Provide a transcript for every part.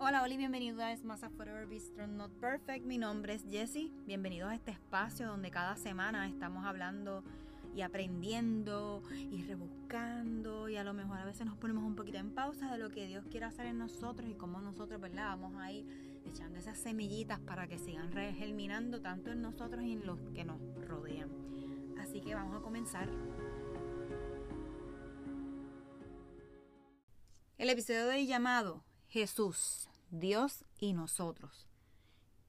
Hola, Oli, bienvenidos a más a Forever Bistro Not Perfect. Mi nombre es Jessie. Bienvenidos a este espacio donde cada semana estamos hablando y aprendiendo y rebuscando y a lo mejor a veces nos ponemos un poquito en pausa de lo que Dios quiere hacer en nosotros y cómo nosotros, ¿verdad? Vamos a ir echando esas semillitas para que sigan germinando tanto en nosotros y en los que nos rodean. Así que vamos a comenzar. El episodio de llamado Jesús, Dios y nosotros.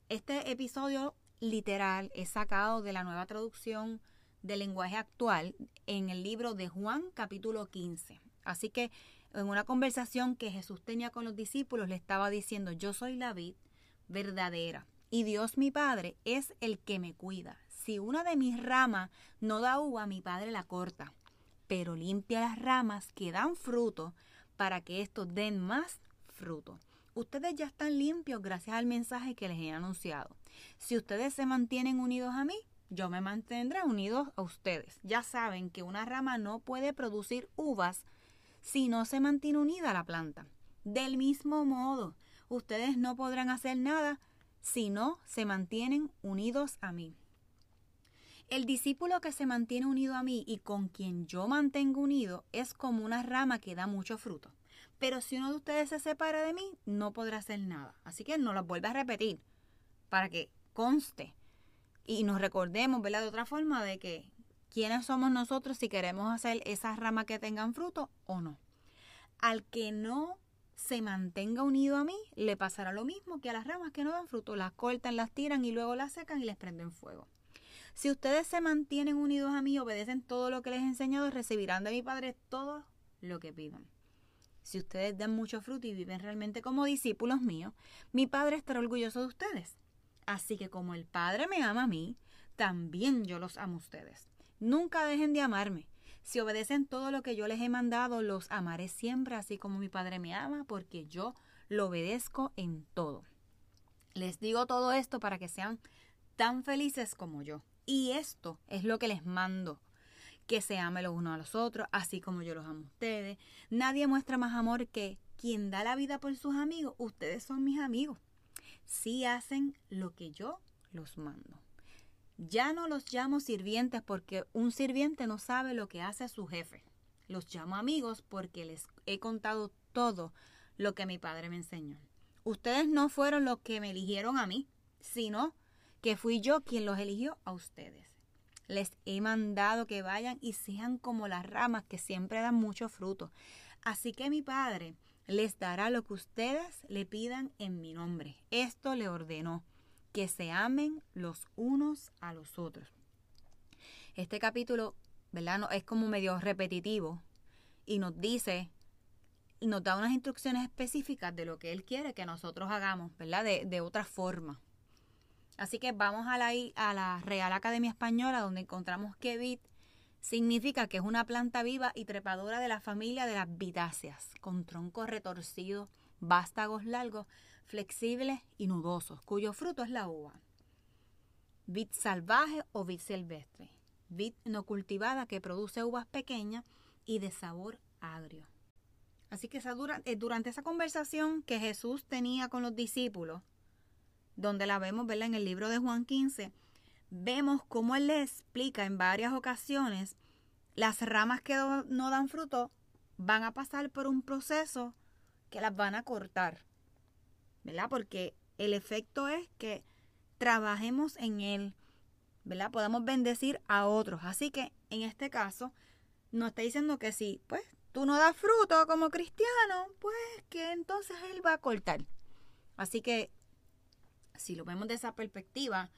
Este episodio literal es sacado de la nueva traducción del lenguaje actual en el libro de Juan capítulo 15. Así que en una conversación que Jesús tenía con los discípulos le estaba diciendo, yo soy la vid verdadera y Dios mi Padre es el que me cuida. Si una de mis ramas no da uva, mi Padre la corta, pero limpia las ramas que dan fruto para que estos den más fruto. Ustedes ya están limpios gracias al mensaje que les he anunciado. Si ustedes se mantienen unidos a mí, yo me mantendré unidos a ustedes. Ya saben que una rama no puede producir uvas si no se mantiene unida a la planta. Del mismo modo, ustedes no podrán hacer nada si no se mantienen unidos a mí. El discípulo que se mantiene unido a mí y con quien yo mantengo unido es como una rama que da mucho fruto. Pero si uno de ustedes se separa de mí, no podrá hacer nada. Así que no lo vuelve a repetir para que conste y nos recordemos, ¿verdad? De otra forma de que quiénes somos nosotros si queremos hacer esas ramas que tengan fruto o no. Al que no se mantenga unido a mí, le pasará lo mismo que a las ramas que no dan fruto. Las cortan, las tiran y luego las secan y les prenden fuego. Si ustedes se mantienen unidos a mí, obedecen todo lo que les he enseñado, recibirán de mi Padre todo lo que pidan. Si ustedes dan mucho fruto y viven realmente como discípulos míos, mi Padre estará orgulloso de ustedes. Así que como el Padre me ama a mí, también yo los amo a ustedes. Nunca dejen de amarme. Si obedecen todo lo que yo les he mandado, los amaré siempre, así como mi Padre me ama, porque yo lo obedezco en todo. Les digo todo esto para que sean tan felices como yo. Y esto es lo que les mando, que se amen los unos a los otros, así como yo los amo a ustedes. Nadie muestra más amor que quien da la vida por sus amigos. Ustedes son mis amigos. Si hacen lo que yo los mando. Ya no los llamo sirvientes porque un sirviente no sabe lo que hace su jefe. Los llamo amigos porque les he contado todo lo que mi padre me enseñó. Ustedes no fueron los que me eligieron a mí, sino que fui yo quien los eligió a ustedes. Les he mandado que vayan y sean como las ramas que siempre dan mucho fruto. Así que mi Padre les dará lo que ustedes le pidan en mi nombre. Esto le ordenó, que se amen los unos a los otros. Este capítulo, ¿verdad? No, es como medio repetitivo y nos dice, nos da unas instrucciones específicas de lo que Él quiere que nosotros hagamos, ¿verdad? De, de otra forma. Así que vamos a la, a la Real Academia Española donde encontramos que vid significa que es una planta viva y trepadora de la familia de las vitáceas, con tronco retorcido, vástagos largos, flexibles y nudosos, cuyo fruto es la uva. Vid salvaje o vid silvestre. Vid no cultivada que produce uvas pequeñas y de sabor agrio. Así que eh, durante esa conversación que Jesús tenía con los discípulos, donde la vemos ¿verdad? en el libro de Juan 15, vemos cómo él le explica en varias ocasiones las ramas que no dan fruto van a pasar por un proceso que las van a cortar, ¿verdad? Porque el efecto es que trabajemos en él, ¿verdad? Podemos bendecir a otros. Así que en este caso, nos está diciendo que si, pues, tú no das fruto como cristiano, pues que entonces él va a cortar. Así que si lo vemos de esa perspectiva,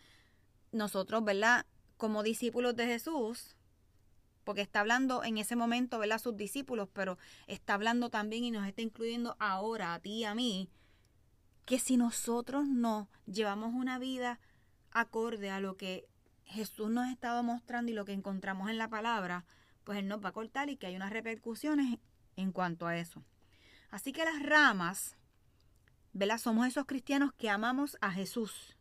nosotros, ¿verdad? Como discípulos de Jesús, porque está hablando en ese momento, ¿verdad? Sus discípulos, pero está hablando también y nos está incluyendo ahora, a ti y a mí, que si nosotros no llevamos una vida acorde a lo que Jesús nos ha estado mostrando y lo que encontramos en la palabra, pues Él nos va a cortar y que hay unas repercusiones en cuanto a eso. Así que las ramas ¿verdad? Somos esos cristianos que amamos a Jesús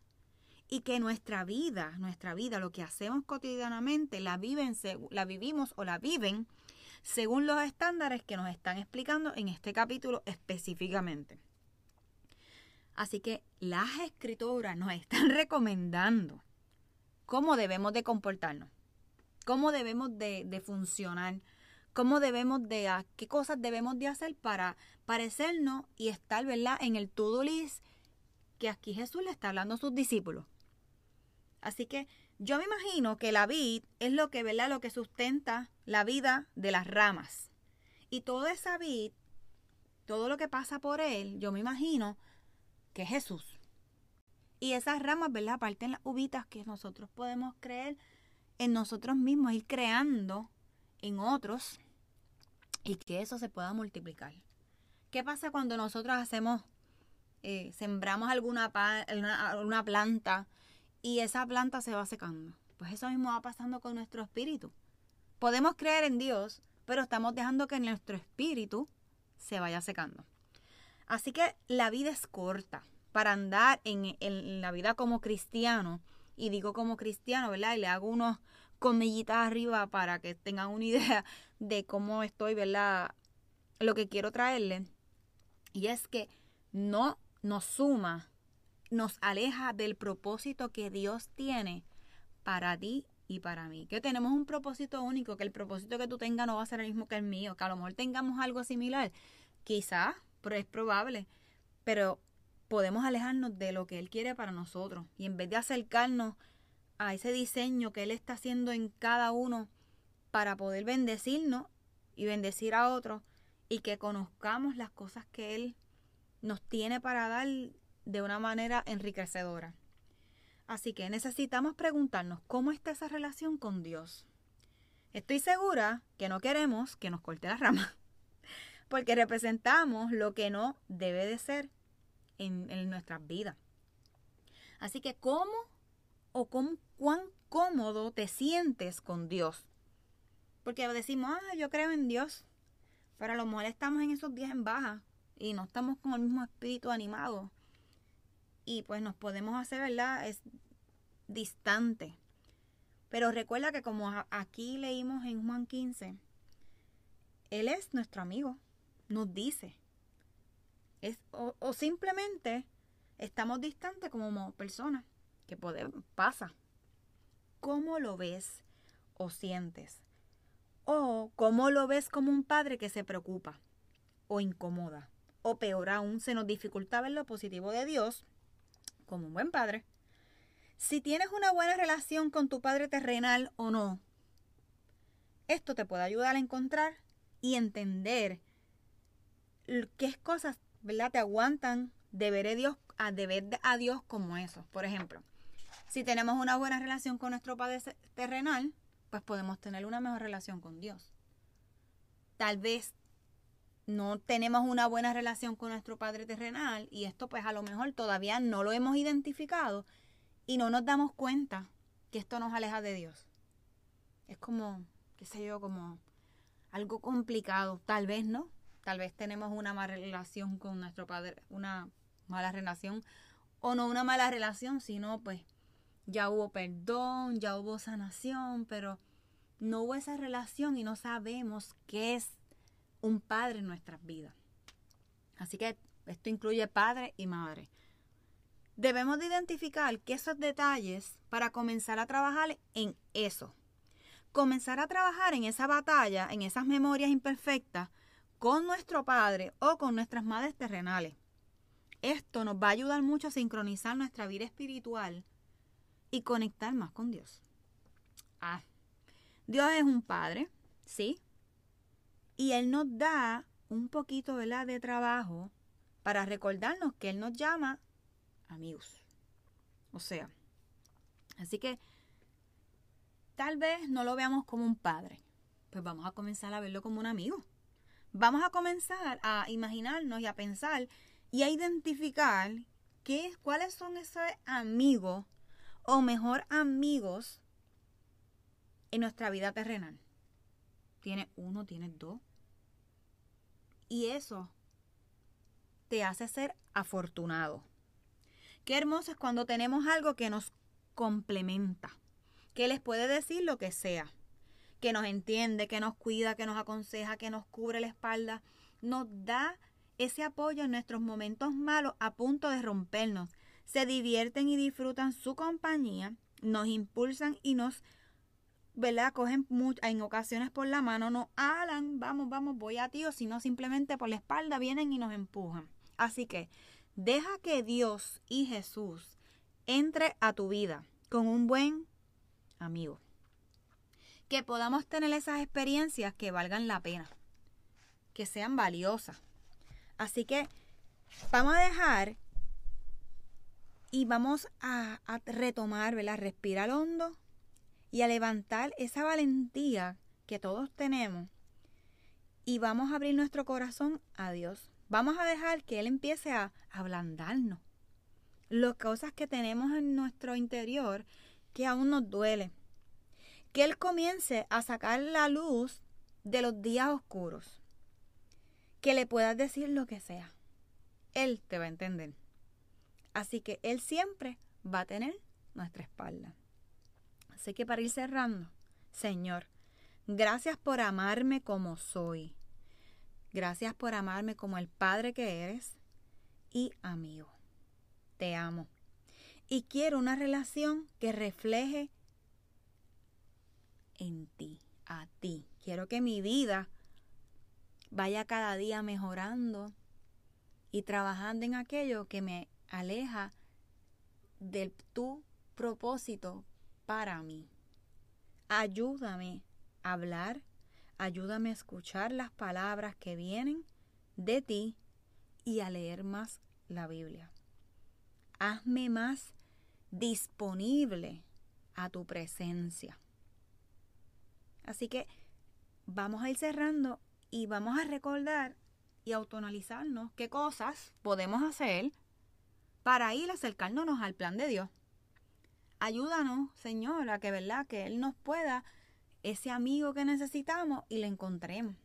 y que nuestra vida, nuestra vida, lo que hacemos cotidianamente, la, viven, la vivimos o la viven según los estándares que nos están explicando en este capítulo específicamente. Así que las escrituras nos están recomendando cómo debemos de comportarnos, cómo debemos de, funcionar, cómo debemos de, qué cosas debemos de hacer para parecernos y estar, ¿verdad?, en el to-do list que aquí Jesús le está hablando a sus discípulos. Así que yo me imagino que la vid es lo que, ¿verdad?, lo que sustenta la vida de las ramas. Y toda esa vid, todo lo que pasa por él, yo me imagino que es Jesús. Y esas ramas, ¿verdad? Parten las uvitas que nosotros podemos creer en nosotros mismos, ir creando en otros y que eso se pueda multiplicar. ¿Qué pasa cuando nosotros hacemos, eh, sembramos alguna, una planta y esa planta se va secando? Pues eso mismo va pasando con nuestro espíritu. Podemos creer en Dios, pero estamos dejando que nuestro espíritu se vaya secando. Así que la vida es corta para andar en, la vida como cristiano. Y digo como cristiano, ¿verdad? Y le hago unos comillitas arriba para que tengan una idea de cómo estoy, ¿verdad? Lo que quiero traerle. Y es que no nos suma, nos aleja del propósito que Dios tiene para ti y para mí. Que tenemos un propósito único, que el propósito que tú tengas no va a ser el mismo que el mío, que a lo mejor tengamos algo similar. Quizás, pero es probable. Pero podemos alejarnos de lo que Él quiere para nosotros. Y en vez de acercarnos a ese diseño que Él está haciendo en cada uno para poder bendecirnos y bendecir a otros y que conozcamos las cosas que Él nos tiene para dar de una manera enriquecedora. Así que necesitamos preguntarnos cómo está esa relación con Dios. Estoy segura que no queremos que nos corte la rama, porque representamos lo que no debe de ser en, en nuestras vidas. Así que, ¿cómo o cómo, cuán cómodo te sientes con Dios? Porque decimos, ah, yo creo en Dios, pero a lo mejor estamos en esos días en baja y no estamos con el mismo espíritu animado y pues nos podemos hacer, ¿verdad? Es distante. Pero recuerda que como aquí leímos en Juan 15, Él es nuestro amigo, nos dice. Es, o, simplemente estamos distantes como personas, que puede, pasa. ¿Cómo lo ves o sientes? O cómo lo ves como un padre que se preocupa o incomoda. O peor aún, se nos dificulta ver lo positivo de Dios como un buen padre. Si tienes una buena relación con tu padre terrenal o no, esto te puede ayudar a encontrar y entender qué cosas ¿verdad? te aguantan de ver a Dios, a, de a Dios como eso. Por ejemplo, si tenemos una buena relación con nuestro padre terrenal, pues podemos tener una mejor relación con Dios. Tal vez no tenemos una buena relación con nuestro Padre terrenal y esto pues a lo mejor todavía no lo hemos identificado y no nos damos cuenta que esto nos aleja de Dios. Es como, qué sé yo, como algo complicado, tal vez no, tal vez tenemos una mala relación con nuestro Padre, una mala relación o no una mala relación, sino pues ya hubo perdón, ya hubo sanación, pero no hubo esa relación y no sabemos qué es un padre en nuestras vidas. Así que esto incluye padre y madre. Debemos de identificar que esos detalles para comenzar a trabajar en eso. Comenzar a trabajar en esa batalla, en esas memorias imperfectas con nuestro padre o con nuestras madres terrenales. Esto nos va a ayudar mucho a sincronizar nuestra vida espiritual y conectar más con Dios. Ah, Dios es un padre, ¿sí? Y Él nos da un poquito ¿verdad? de trabajo para recordarnos que Él nos llama amigos. O sea, así que tal vez no lo veamos como un padre, pues vamos a comenzar a verlo como un amigo. Vamos a comenzar a imaginarnos y a pensar y a identificar qué, cuáles son esos amigos o mejor amigos en nuestra vida terrenal. Tiene uno, tiene dos, y eso te hace ser afortunado. Qué hermoso es cuando tenemos algo que nos complementa, que les puede decir lo que sea, que nos entiende, que nos cuida, que nos aconseja, que nos cubre la espalda, nos da ese apoyo en nuestros momentos malos a punto de rompernos. Se divierten y disfrutan su compañía, nos impulsan y nos, ¿verdad? Cogen en ocasiones por la mano, nos alan, vamos, vamos, voy a ti, o si no, simplemente por la espalda vienen y nos empujan. Así que deja que Dios y Jesús entre a tu vida con un buen amigo. Que podamos tener esas experiencias que valgan la pena, que sean valiosas. Así que vamos a dejar y vamos a, retomar, ¿verdad? Respirar hondo y a levantar esa valentía que todos tenemos y vamos a abrir nuestro corazón a Dios. Vamos a dejar que Él empiece a ablandarnos. Las cosas que tenemos en nuestro interior que aún nos duele. Que Él comience a sacar la luz de los días oscuros. Que le puedas decir lo que sea. Él te va a entender. Así que Él siempre va a tener nuestra espalda. Así que para ir cerrando, Señor, gracias por amarme como soy. Gracias por amarme como el Padre que eres y amigo. Te amo y quiero una relación que refleje en ti, a ti. Quiero que mi vida vaya cada día mejorando y trabajando en aquello que me aleja de tu propósito para mí. Ayúdame a hablar, ayúdame a escuchar las palabras que vienen de ti y a leer más la Biblia. Hazme más disponible a tu presencia. Así que vamos a ir cerrando y vamos a recordar y autonalizarnos qué cosas podemos hacer para ir acercándonos al plan de Dios. Ayúdanos, Señor, a que verdad que Él nos pueda ese amigo que necesitamos y le encontremos.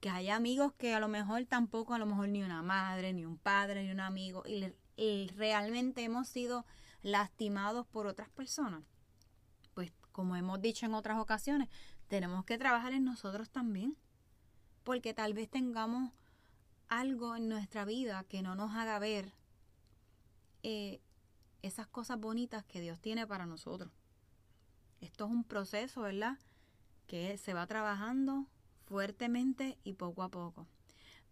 Que haya amigos que a lo mejor tampoco, a lo mejor ni una madre, ni un padre, ni un amigo, y realmente hemos sido lastimados por otras personas, pues como hemos dicho en otras ocasiones, tenemos que trabajar en nosotros también, porque tal vez tengamos algo en nuestra vida que no nos haga ver eh, esas cosas bonitas que Dios tiene para nosotros. Esto es un proceso, ¿verdad? Que se va trabajando fuertemente y poco a poco.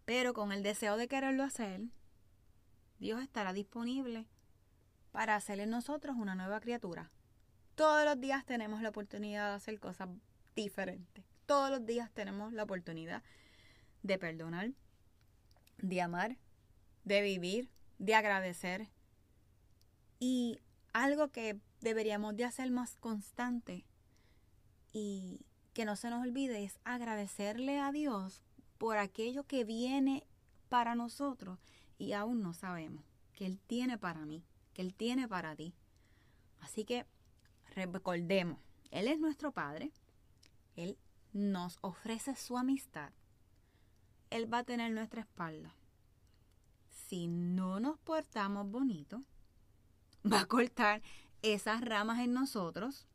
Pero con el deseo de quererlo hacer, Dios estará disponible para hacer en nosotros una nueva criatura. Todos los días tenemos la oportunidad de hacer cosas diferentes. Todos los días tenemos la oportunidad de perdonar, de amar, de vivir, de agradecer. Y algo que deberíamos de hacer más constante y que no se nos olvide es agradecerle a Dios por aquello que viene para nosotros y aún no sabemos que Él tiene para mí, que Él tiene para ti. Así que recordemos, Él es nuestro Padre, Él nos ofrece su amistad, Él va a tener nuestra espalda. Si no nos portamos bonito, va a cortar esas ramas en nosotros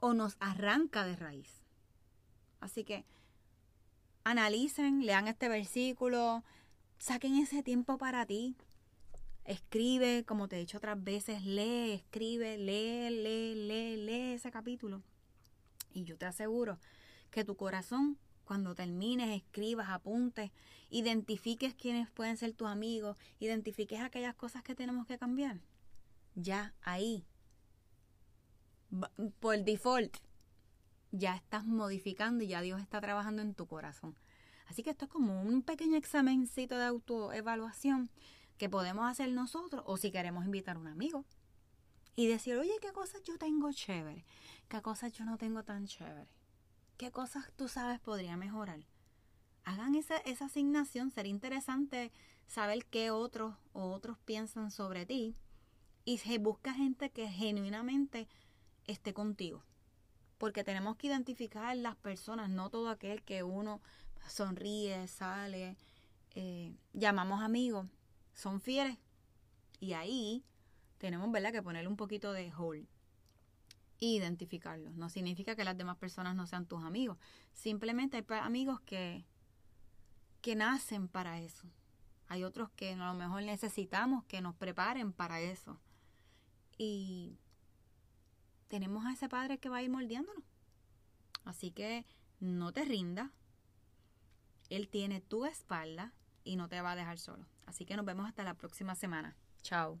o nos arranca de raíz. Así que analicen, lean este versículo, Saquen ese tiempo para ti. Escribe, como te he dicho otras veces, lee, escribe, lee, lee, lee, lee ese capítulo. Y yo te aseguro que tu corazón, cuando termines, escribas, apuntes, identifiques quiénes pueden ser tus amigos, identifiques aquellas cosas que tenemos que cambiar. Ya ahí, por default, ya estás modificando y ya Dios está trabajando en tu corazón. Así que esto es como un pequeño examencito de autoevaluación que podemos hacer nosotros o si queremos invitar a un amigo y decir, oye, ¿qué cosas yo tengo chévere? ¿Qué cosas yo no tengo tan chévere? ¿Qué cosas tú sabes podría mejorar? Hagan esa, esa asignación, sería interesante saber qué otros o otros piensan sobre ti y se busca gente que genuinamente esté contigo. Porque tenemos que identificar las personas, no todo aquel que uno sonríe, sale, eh, llamamos amigos, son fieles. Y ahí tenemos ¿verdad? que ponerle un poquito de hold e identificarlos. No significa que las demás personas no sean tus amigos. Simplemente hay amigos que, que nacen para eso. Hay otros que a lo mejor necesitamos que nos preparen para eso. Y tenemos a ese Padre que va a ir moldeándonos. Así que no te rindas. Él tiene tu espalda y no te va a dejar solo. Así que nos vemos hasta la próxima semana. Chao.